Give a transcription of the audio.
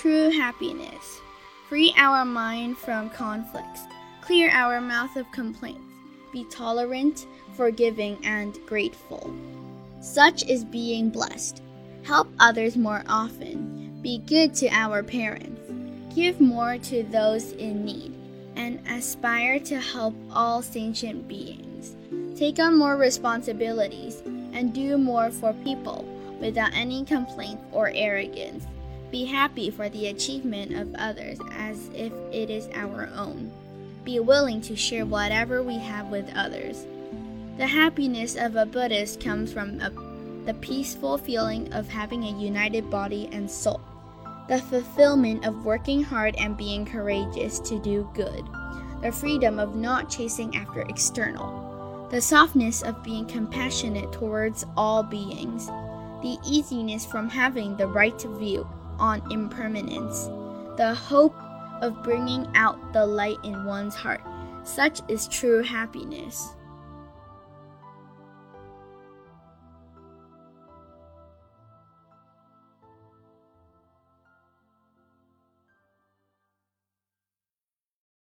True happiness. Free our mind from conflicts. Clear our mouth of complaints. Be tolerant, forgiving, and grateful. Such is being blessed. Help others more often. Be good to our parents. Give more to those in need. And aspire to help all sentient beings. Take on more responsibilities and do more for people without any complaint or arrogance. Be happy for the achievement of others as if it is our own. Be willing to share whatever we have with others. The happiness of a Buddhist comes from a, the peaceful feeling of having a united body and soul, the fulfillment of working hard and being courageous to do good, the freedom of not chasing after external, the softness of being compassionate towards all beings, the easiness from having the right view on impermanence, the hope of bringing out the light in one's heart. Such is true happiness.